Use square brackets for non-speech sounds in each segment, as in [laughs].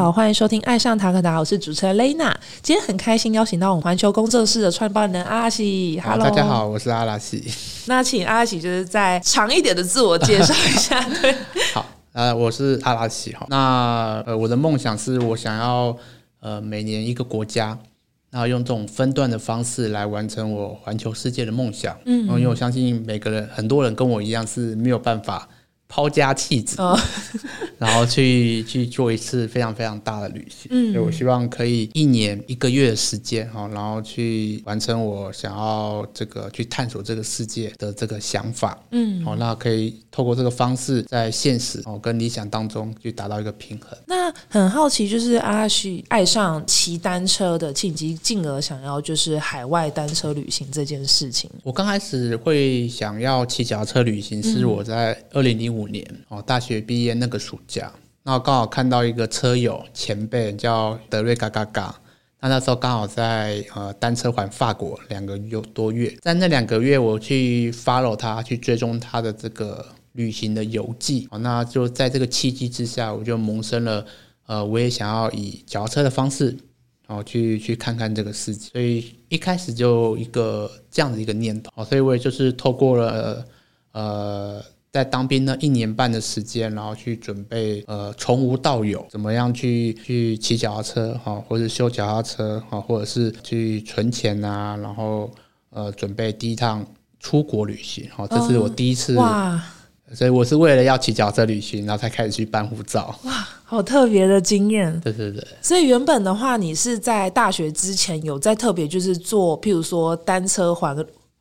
好，欢迎收听《爱上塔克达》，我是主持人 Lena。今天很开心邀请到我们环球工作室的创办人阿拉西。Hello，大家好，我是阿拉西。[laughs] 那请阿拉西就是再长一点的自我介绍一下。[laughs] 对，好，呃，我是阿拉西哈。那呃，我的梦想是我想要呃每年一个国家，然后用这种分段的方式来完成我环球世界的梦想。嗯，因为我相信每个人很多人跟我一样是没有办法。抛家弃子，[laughs] 然后去去做一次非常非常大的旅行。嗯，所以我希望可以一年一个月的时间哈，然后去完成我想要这个去探索这个世界的这个想法。嗯，好，那可以透过这个方式，在现实哦跟理想当中去达到一个平衡。那很好奇，就是阿旭爱上骑单车的契机，进而想要就是海外单车旅行这件事情。我刚开始会想要骑脚踏车旅行，是我在二零零五。五年哦，大学毕业那个暑假，那刚好看到一个车友前辈叫德瑞嘎嘎嘎，他那时候刚好在呃单车环法国两个有多月，在那两个月我去 follow 他，去追踪他的这个旅行的游记，那就在这个契机之下，我就萌生了呃，我也想要以脚车的方式，然后去去看看这个世界，所以一开始就一个这样的一个念头，所以我也就是透过了呃。在当兵呢一年半的时间，然后去准备呃从无到有，怎么样去去骑脚踏车哈，或者修脚踏车哈，或者是去存钱啊，然后呃准备第一趟出国旅行哈，这是我第一次哇，所以我是为了要骑脚车旅行，然后才开始去办护照。哇，好特别的经验，对对对，所以原本的话，你是在大学之前有在特别就是做，譬如说单车环。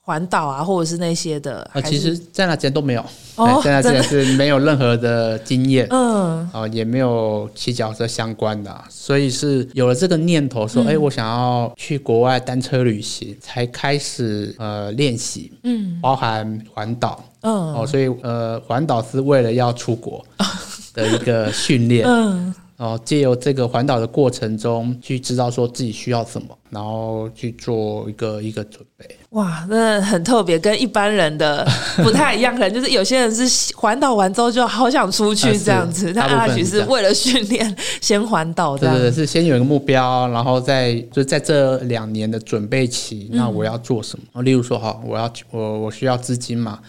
环岛啊，或者是那些的，啊，其实在那之前都没有，哦在那之前是没有任何的经验，嗯，啊，也没有骑脚车相关的，所以是有了这个念头，说，哎，我想要去国外单车旅行，才开始呃练习，嗯，包含环岛，嗯，哦，所以呃，环岛是为了要出国的一个训练，嗯。然后借由这个环岛的过程中，去知道说自己需要什么，然后去做一个一个准备。哇，那很特别，跟一般人的不太一样。可能就是有些人是环岛完之后就好想出去 [laughs] 这样子，他阿许是为了训练先环岛。对对对，是先有一个目标，然后再就在这两年的准备期，那我要做什么？例如说，哈，我要我我需要资金嘛。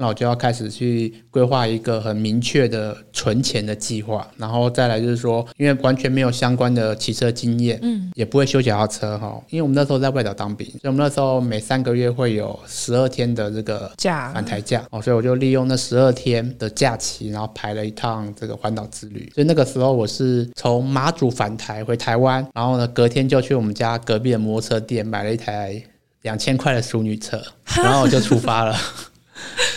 那我就要开始去规划一个很明确的存钱的计划，然后再来就是说，因为完全没有相关的骑车经验，嗯，也不会修脚踏车哈，因为我们那时候在外岛当兵，所以我们那时候每三个月会有十二天的这个假返台假哦，所以我就利用那十二天的假期，然后排了一趟这个环岛之旅。所以那个时候我是从马祖返台回台湾，然后呢隔天就去我们家隔壁的摩托车店买了一台两千块的淑女车，然后我就出发了。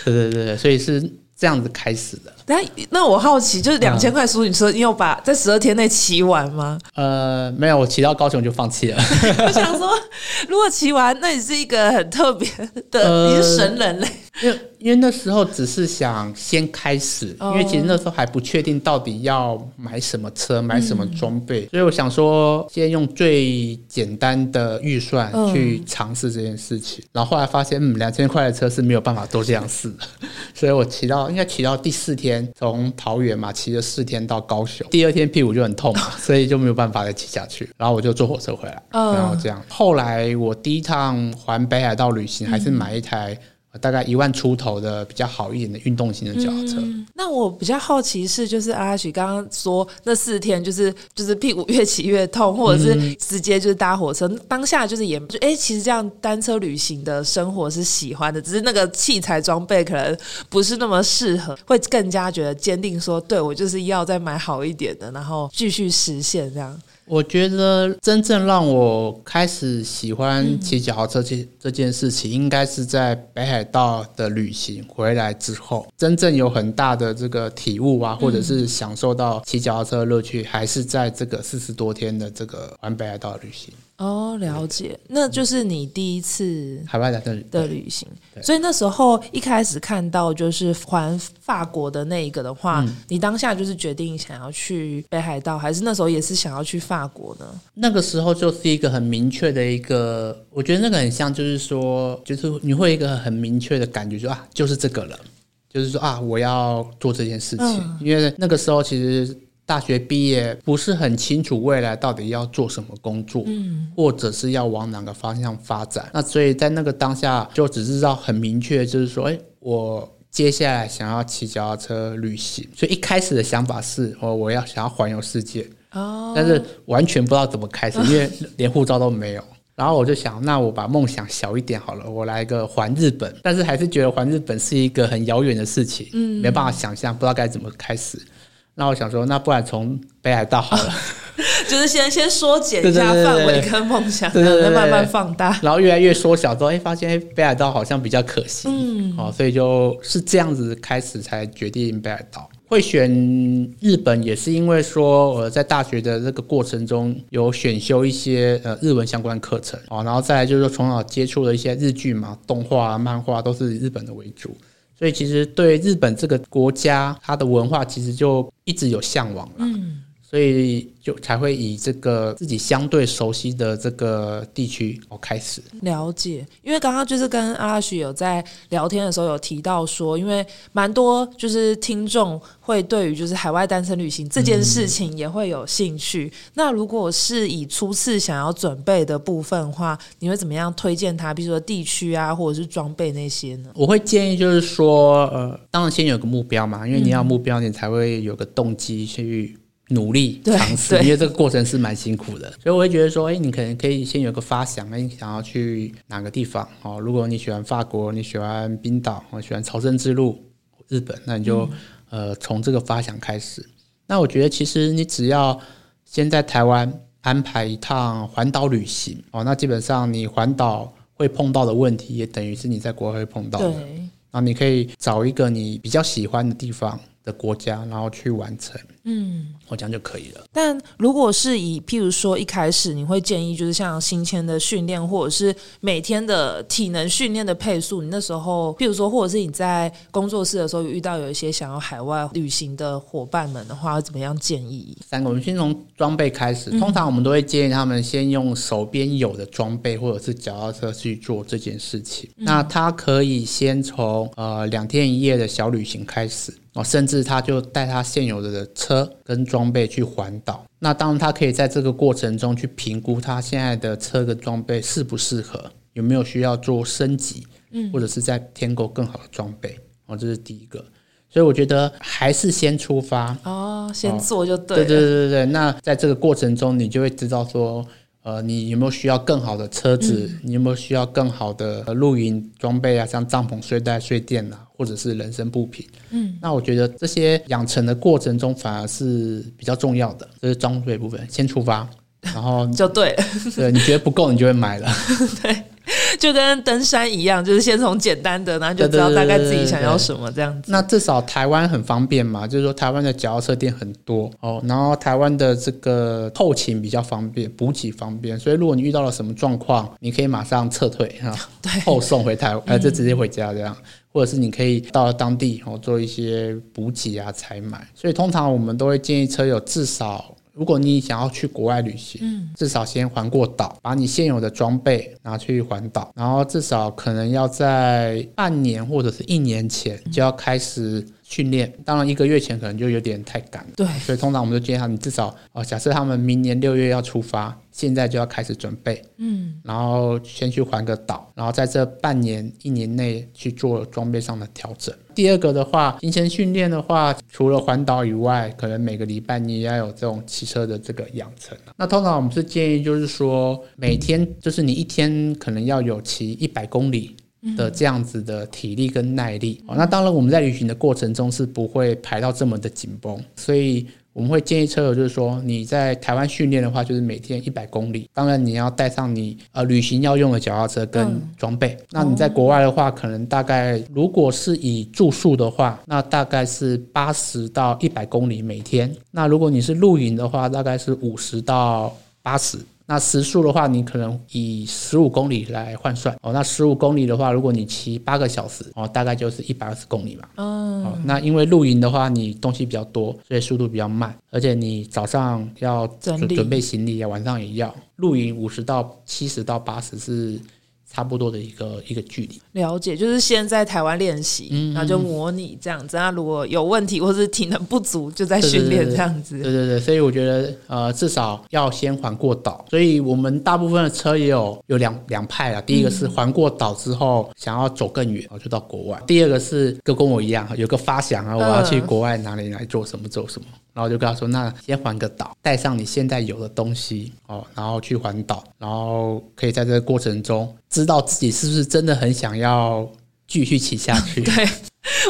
[laughs] 对对对对，所以是这样子开始的。那那我好奇，就是两千块淑女车，你有把在十二天内骑完吗？呃，没有，我骑到高雄就放弃了。[laughs] 我想说，如果骑完，那你是一个很特别的，你是神人嘞。因为因为那时候只是想先开始，因为其实那时候还不确定到底要买什么车、买什么装备，所以我想说先用最简单的预算去尝试这件事情。然后后来发现，嗯，两千块的车是没有办法做这样试的，[laughs] 所以我骑到应该骑到第四天，从桃园嘛骑了四天到高雄，第二天屁股就很痛，[laughs] 所以就没有办法再骑下去。然后我就坐火车回来，然后这样。后来我第一趟环北海道旅行还是买一台。大概一万出头的比较好一点的运动型的脚踏车。那我比较好奇是，就是阿许刚刚说那四天，就是就是屁股越骑越痛，或者是直接就是搭火车。当下就是也就哎，其实这样单车旅行的生活是喜欢的，只是那个器材装备可能不是那么适合，会更加觉得坚定说，对我就是要再买好一点的，然后继续实现这样。我觉得真正让我开始喜欢骑脚踏车这这件事情，应该是在北海道的旅行回来之后，真正有很大的这个体悟啊，或者是享受到骑脚踏车的乐趣，还是在这个四十多天的这个环北海道旅行。哦，了解，那就是你第一次海外的的旅行，所以那时候一开始看到就是环法国的那一个的话，你当下就是决定想要去北海道，还是那时候也是想要去法国呢？那个时候就是一个很明确的一个，我觉得那个很像，就是说，就是你会一个很明确的感觉，说啊，就是这个了，就是说啊，我要做这件事情，因为那个时候其实。大学毕业不是很清楚未来到底要做什么工作，嗯，或者是要往哪个方向发展。那所以在那个当下，就只知道很明确，就是说，哎，我接下来想要骑脚踏车旅行。所以一开始的想法是，哦，我要想要环游世界。哦，但是完全不知道怎么开始，因为连护照都没有。然后我就想，那我把梦想小一点好了，我来个环日本。但是还是觉得环日本是一个很遥远的事情，嗯，没办法想象，不知道该怎么开始。那我想说，那不然从北海道好了，[laughs] 就是先先缩减一下范围跟梦想，然后再慢慢放大，然后越来越缩小，之后哎，发现哎北海道好像比较可惜，嗯，哦，所以就是这样子开始才决定北海道。会选日本也是因为说，我在大学的这个过程中有选修一些呃日文相关课程。哦，然后再来就是说从小接触了一些日剧嘛，动画、漫画都是以日本的为主。所以其实对日本这个国家，它的文化其实就一直有向往了。嗯。所以就才会以这个自己相对熟悉的这个地区哦开始了解，因为刚刚就是跟阿拉许有在聊天的时候有提到说，因为蛮多就是听众会对于就是海外单身旅行这件事情也会有兴趣。那如果是以初次想要准备的部分的话，你会怎么样推荐他？比如说地区啊，或者是装备那些呢？我会建议就是说，呃，当然先有个目标嘛，因为你要目标，你才会有个动机去。努力尝试，因为这个过程是蛮辛苦的，所以我会觉得说，哎，你可能可以先有个发想，哎，你想要去哪个地方？哦，如果你喜欢法国，你喜欢冰岛，我喜欢朝圣之路，日本，那你就呃从这个发想开始。那我觉得其实你只要先在台湾安排一趟环岛旅行，哦，那基本上你环岛会碰到的问题，也等于是你在国外会碰到的。那你可以找一个你比较喜欢的地方。的国家，然后去完成，嗯，我这样就可以了。但如果是以譬如说一开始，你会建议就是像新签的训练，或者是每天的体能训练的配速，你那时候譬如说，或者是你在工作室的时候遇到有一些想要海外旅行的伙伴们的话，怎么样建议？三个，我们先从装备开始。通常我们都会建议他们先用手边有的装备，或者是脚踏车去做这件事情。那他可以先从呃两天一夜的小旅行开始。哦，甚至他就带他现有的车跟装备去环岛。那当然，他可以在这个过程中去评估他现在的车跟装备适不适合，有没有需要做升级，嗯，或者是在添购更好的装备。哦，这是第一个。所以我觉得还是先出发哦，先做就对。对对对对对。那在这个过程中，你就会知道说。呃，你有没有需要更好的车子？你有没有需要更好的露营装备啊？像帐篷、睡袋、睡垫啊，或者是人身布品。嗯，那我觉得这些养成的过程中反而是比较重要的，这是装备部分。先出发，然后 [laughs] 就对，对，你觉得不够，你就会买了。[laughs] 对。就跟登山一样，就是先从简单的，然后就知道大概自己想要什么这样子。那至少台湾很方便嘛，就是说台湾的脚踏车店很多哦，然后台湾的这个后勤比较方便，补给方便，所以如果你遇到了什么状况，你可以马上撤退 [laughs] 哈，对，后送回台，呃，就直接回家这样，或者是你可以到了当地哦做一些补给啊、采买。所以通常我们都会建议车友至少。如果你想要去国外旅行，嗯，至少先环过岛，把你现有的装备拿去环岛，然后至少可能要在半年或者是一年前就要开始。训练当然一个月前可能就有点太赶了，对，所以通常我们就建议他，你至少哦，假设他们明年六月要出发，现在就要开始准备，嗯，然后先去环个岛，然后在这半年一年内去做装备上的调整。第二个的话，行前训练的话，除了环岛以外，可能每个礼拜你也要有这种骑车的这个养成。那通常我们是建议，就是说每天就是你一天可能要有骑一百公里。的这样子的体力跟耐力，哦，那当然我们在旅行的过程中是不会排到这么的紧绷，所以我们会建议车友就是说你在台湾训练的话，就是每天一百公里，当然你要带上你呃旅行要用的脚踏车跟装备。那你在国外的话，可能大概如果是以住宿的话，那大概是八十到一百公里每天。那如果你是露营的话，大概是五十到八十。那时速的话，你可能以十五公里来换算哦。那十五公里的话，如果你骑八个小时哦，大概就是一百二十公里嘛。哦。那因为露营的话，你东西比较多，所以速度比较慢，而且你早上要准备行李啊，晚上也要露营五十到七十到八十是差不多的一个一个距离。了解，就是先在台湾练习，嗯然后就模拟这样子。那如果有问题或是体能不足，就在训练这样子。对对对，所以我觉得呃，至少要先环过岛。所以我们大部分的车也有有两两派啊。第一个是环过岛之后想要走更远，然后就到国外；第二个是跟跟我一样，有个发想啊，我要去国外哪里来做什么做什么。然后就跟他说，那先环个岛，带上你现在有的东西哦，然后去环岛，然后可以在这个过程中知道自己是不是真的很想要继续骑下去。[laughs] 对，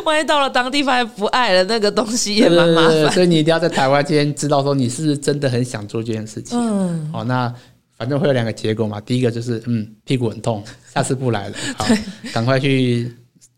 万一到了当地发现不爱了，那个东西也蛮麻烦。所以你一定要在台湾先知道说你是不是真的很想做这件事情。嗯，哦，那反正会有两个结果嘛。第一个就是嗯，屁股很痛，下次不来了，好，[laughs] 赶快去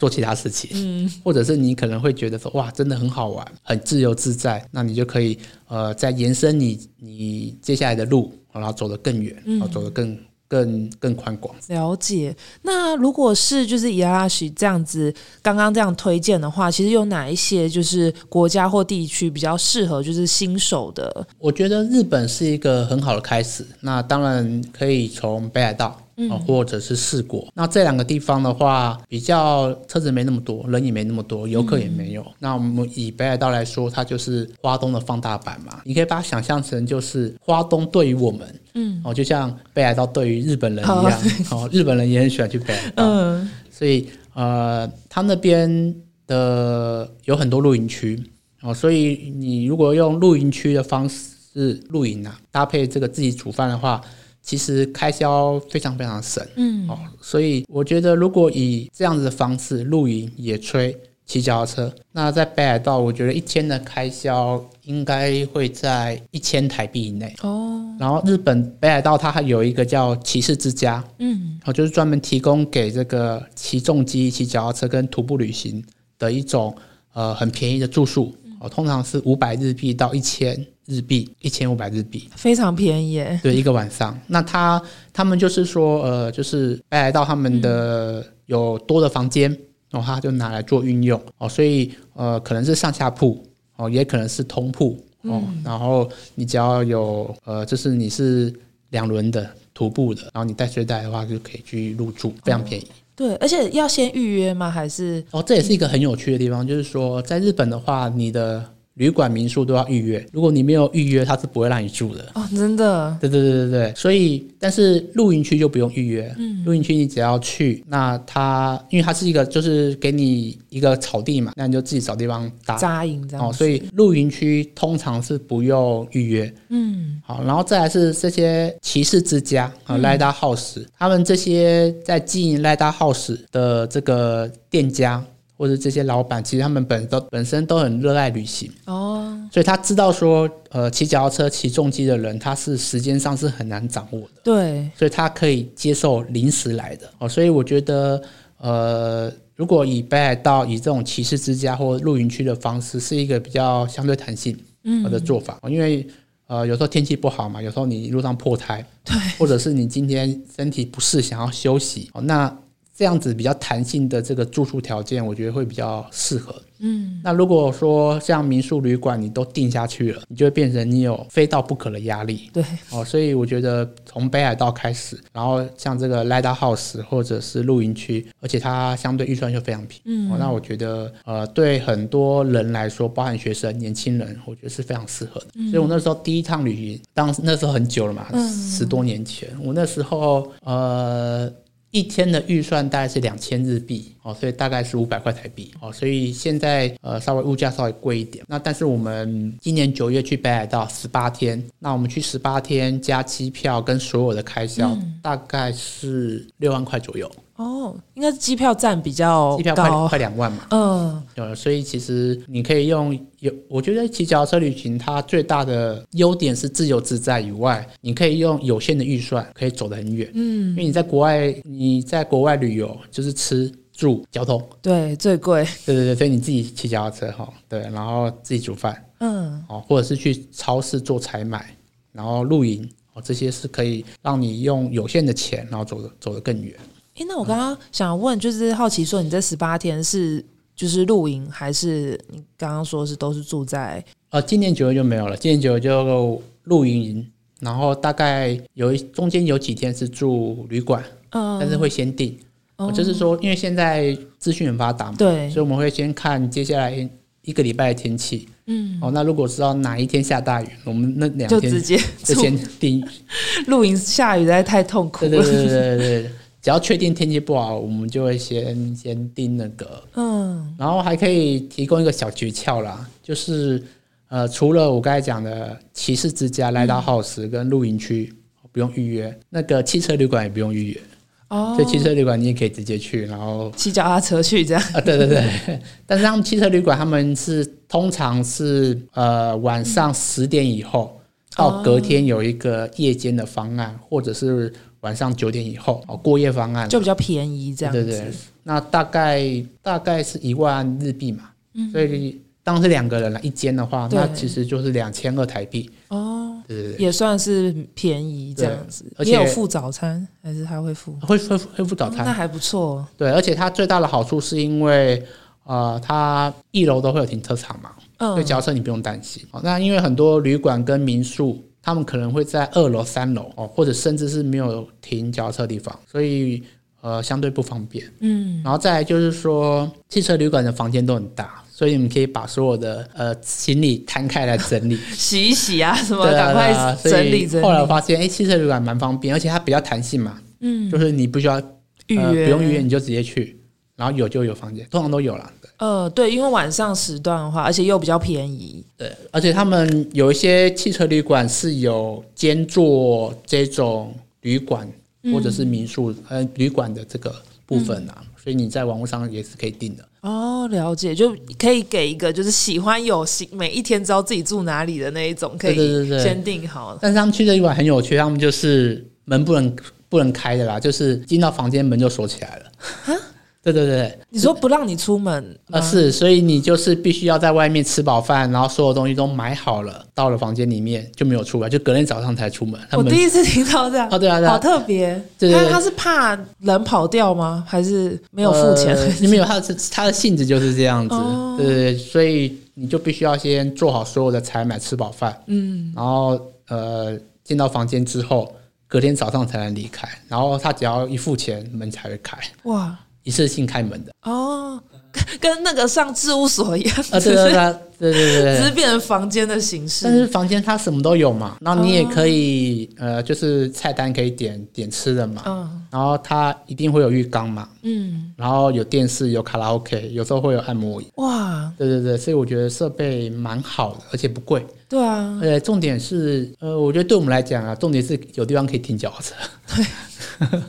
做其他事情。嗯，或者是你可能会觉得说哇，真的很好玩，很自由自在，那你就可以呃再延伸你你接下来的路，然后走得更远，然后走得更更更宽广。了解。那如果是就是以阿拉许这样子刚刚这样推荐的话，其实有哪一些就是国家或地区比较适合就是新手的？我觉得日本是一个很好的开始。那当然可以从北海道。啊，或者是四国，那这两个地方的话，比较车子没那么多，人也没那么多，游客也没有。那我们以北海道来说，它就是花东的放大版嘛，你可以把它想象成就是花东对于我们，嗯，哦，就像北海道对于日本人一样，[laughs] 哦，日本人也很喜欢去北海道，嗯，所以呃，他那边的有很多露营区哦，所以你如果用露营区的方式露营啊，搭配这个自己煮饭的话，其实开销非常非常省，嗯，哦，所以我觉得如果以这样子的方式露营、野炊、骑脚踏车，那在北海道，我觉得一天的开销应该会在一千台币以内。哦，然后日本北海道它还有一个叫骑士之家，嗯，哦，就是专门提供给这个骑重机、骑脚踏车跟徒步旅行的一种呃很便宜的住宿，哦，通常是五百日币到一千日币，一千五百日币。非常便宜耶。对，一个晚上。那他他们就是说，呃，就是北海道他们的有多的房间，然后他就拿来做运用哦，所以呃，可能是上下铺哦，也可能是通铺哦，然后你只要有呃，就是你是两轮的徒步的，然后你带睡袋的话，就可以去入住，非常便宜。对，而且要先预约吗？还是哦，这也是一个很有趣的地方，就是说在日本的话，你的旅馆民宿都要预约，如果你没有预约，他是不会让你住的。哦，真的？对对对对对，所以但是露营区就不用预约，嗯，露营区你只要去，那它因为它是一个就是给你一个草地嘛，那你就自己找地方搭。扎营这样哦，所以露营区通常是不用预约，嗯，好，然后再来是这些骑士之家啊，Lida House，他们这些在经营 Lida House 的这个店家或者这些老板，其实他们本都本身都很热爱旅行，哦，所以他知道说，呃，骑脚踏车、骑重机的人，他是时间上是很难掌握的，对，所以他可以接受临时来的。哦。所以我觉得，呃，如果以北海道以这种骑士之家或露营区的方式，是一个比较相对弹性嗯。的做法，因为。呃，有时候天气不好嘛，有时候你路上破胎，对，或者是你今天身体不适想要休息，哦，那这样子比较弹性的这个住宿条件，我觉得会比较适合。嗯，那如果说像民宿旅馆你都定下去了，你就会变成你有非到不可的压力对，哦。所以我觉得从北海道开始，然后像这个 Lida House 或者是露营区，而且它相对预算就非常平，嗯哦，那我觉得呃对很多人来说，包含学生、年轻人，我觉得是非常适合的。所以我那时候第一趟旅行，当时那时候很久了嘛，十多年前，我那时候呃。一天的预算大概是两千日币哦，所以大概是五百块台币哦，所以现在呃稍微物价稍微贵一点。那但是我们今年九月去北海道十八天，那我们去十八天加机票跟所有的开销，大概是六万块左右，哦，应该是机票占比较机票快，快两万嘛。嗯，呃，所以其实你可以用有，我觉得骑脚踏车旅行它最大的优点是自由自在以外，你可以用有限的预算可以走得很远。嗯，因为你在国外，你在国外旅游就是吃住交通，对，最贵，对对对，所以你自己骑脚踏车哈，对，然后自己煮饭。嗯，哦，或者是去超市做采买，然后露营哦，这些是可以让你用有限的钱，然后走得走得更远。诶，那我刚刚想问，就是好奇说，你这十八天是就是露营，还是你刚刚说是都是住在？呃，今年九月就没有了，今年九月就露营营，然后大概有一中间有几天是住旅馆，嗯，但是会先定。哦就是说，因为现在资讯很发达嘛，对所以我们会先看接下来一个礼拜的天气。嗯，哦，那如果知道哪一天下大雨，我们那两天就直接就先定。[laughs] 露营下雨实在太痛苦了。对对对对对对，只要确定天气不好，我们就会先先定那个，嗯。然后还可以提供一个小诀窍啦，就是呃，除了我刚才讲的骑士之家、来到 house 跟露营区不用预约，那个汽车旅馆也不用预约，哦。所以汽车旅馆你也可以直接去，然后骑脚踏车去这样。啊，对对对，[laughs] 但是他们汽车旅馆他们是通常是呃晚上十点以后到隔天有一个夜间的方案，或者是晚上九点以后哦过夜方案，就比较便宜这样子。对对对，那大概大概是一万日币嘛，所以当是两个人了一间的话，那其实就是两千二台币，哦，对对对。也算是便宜这样子。而且有付早餐还是他会付？会会会付早餐，哦那还不错。对，而且它最大的好处是因为，呃，它一楼都会有停车场嘛，所以嗯，脚踏车你不用担心。哦，那因为很多旅馆跟民宿，他们可能会在二楼、三楼哦，或者甚至是没有停脚踏车的地方，所以呃相对不方便。嗯，然后再来就是说，汽车旅馆的房间都很大，所以你们可以把所有的呃行李摊开来整理，[laughs] 洗一洗啊，[laughs] 什么赶快整理后来我发现，哎，汽车旅馆蛮方便，而且它比较弹性嘛，嗯，就是你不需要预呃、约不用预约，你就直接去，然后有就有房间，通常都有啦。对呃，对，因为晚上时段的话，而且又比较便宜。对，而且他们有一些汽车旅馆是有兼做这种旅馆或者是民宿、呃旅馆的这个部分啊，所以你在网络上也是可以订的。哦，了解，就可以给一个就是喜欢有行每一天知道自己住哪里的那一种，可以先订好。但是他们去的旅馆很有趣，他们就是门不能不能开的啦，就是进到房间门就锁起来了。对对对，你说不让你出门吗啊是，所以你就是必须要在外面吃饱饭，然后所有东西都买好了，到了房间里面就没有出来，就隔天早上才出门。我第一次听到这样，哦对啊对啊，好特别。对对对他他是怕人跑掉吗？还是没有付钱？呃你没有，他的他的性质就是这样子，哦对对对，所以你就必须要先做好所有的采买，吃饱饭，嗯，然后呃进到房间之后，隔天早上才能离开，然后他只要一付钱，门才会开，哇一次性开门的。哦，跟跟那个上事务所一样，啊，对对对对对对只是。变成房间的形式。但是房间它什么都有嘛，然后你也可以、呃，就是菜单可以点点吃的嘛，嗯然后它一定会有浴缸嘛，嗯，然后有电视，有卡拉 OK，有时候会有按摩椅。哇，对对对，所以我觉得设备蛮好的，而且不贵。对啊而，且重点是，呃，我觉得对我们来讲啊，重点是有地方可以停脚踏车。对 [laughs]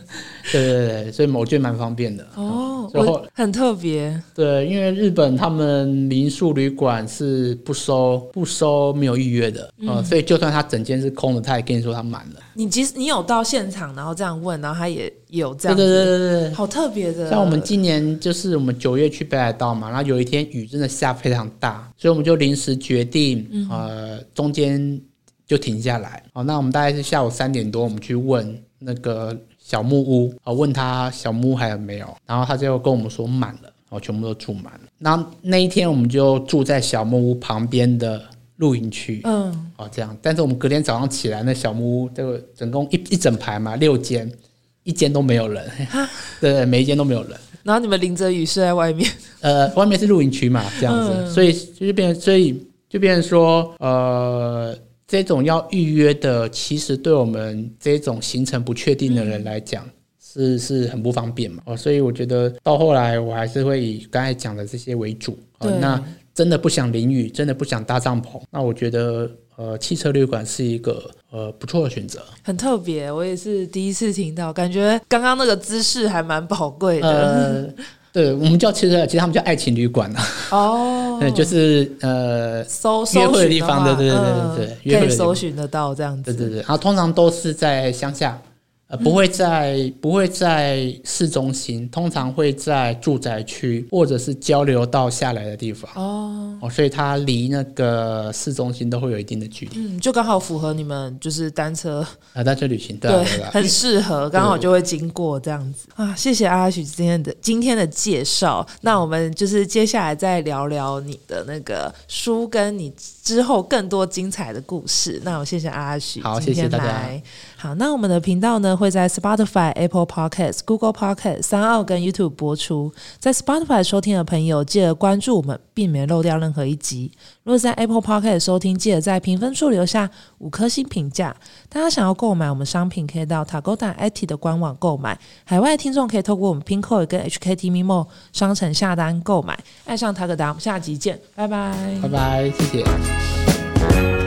对对对，所以我觉得蛮方便的。哦，然后很特别。对，因为日本他们民宿旅馆是不收不收没有预约的，呃，所以就算他整间是空的，他也跟你说他满了。你即使你有到现场，然后这样问，然后他也也有这对对样，对对对。好特别的。像我们今年就是我们九月去北海道嘛，然后有一天雨真的下非常大，所以我们就临时决定，呃，中间就停下来。哦，那我们大概是下午三点多，我们去问那个小木屋，啊、问他小木屋还有没有，然后他就跟我们说满了，哦，全部都住满了。那那一天我们就住在小木屋旁边的露营区。嗯，哦，这样，但是我们隔天早上起来，那小木屋这个总共一一整排嘛，六间，一间都没有人，对 [laughs] 对，每一间都没有人。然后你们淋着雨睡在外面，呃，外面是露营区嘛，这样子，嗯所以就是变成，所以就变成说，呃，这种要预约的，其实对我们这种行程不确定的人来讲。是是很不方便嘛，哦，所以我觉得到后来我还是会以刚才讲的这些为主，哦对，那真的不想淋雨，真的不想搭帐篷，那我觉得呃汽车旅馆是一个呃不错的选择。很特别。我也是第一次听到，感觉刚刚那个姿势还蛮宝贵的。呃，[laughs] 对我们叫汽车，其实他们叫爱情旅馆啊，哦，[laughs] 对，就是呃搜约会的地方对对对嗯对对可以搜寻得到这样子。对对对，然后通常都是在乡下，呃，不会在、不会在市中心，通常会在住宅区或者是交流道下来的地方。哦，哦，所以它离那个市中心都会有一定的距离。嗯，就刚好符合你们就是单车啊，单车旅行，对很适合，刚好就会经过这样子啊。谢谢阿许今天的今天的介绍。那我们就是接下来再聊聊你的那个书，跟你之后更多精彩的故事。那我谢谢阿许，好谢谢大家。好，那我们的频道呢呢会在 Spotify、Apple Podcasts、Google Podcasts、三奥跟 YouTube 播出。在 Spotify 收听的朋友，记得关注我们，避免漏掉任何一集。如果在 Apple Podcast 收听，记得在评分处留下五颗星评价。大家想要购买我们商品，可以到 Tagoda IT 的官网购买。海外听众可以透过我们 Pinkoi 跟 HKT Mimo 商城下单购买。爱上 Tagoda，我们下集见，拜拜，拜拜，谢谢。Thank you.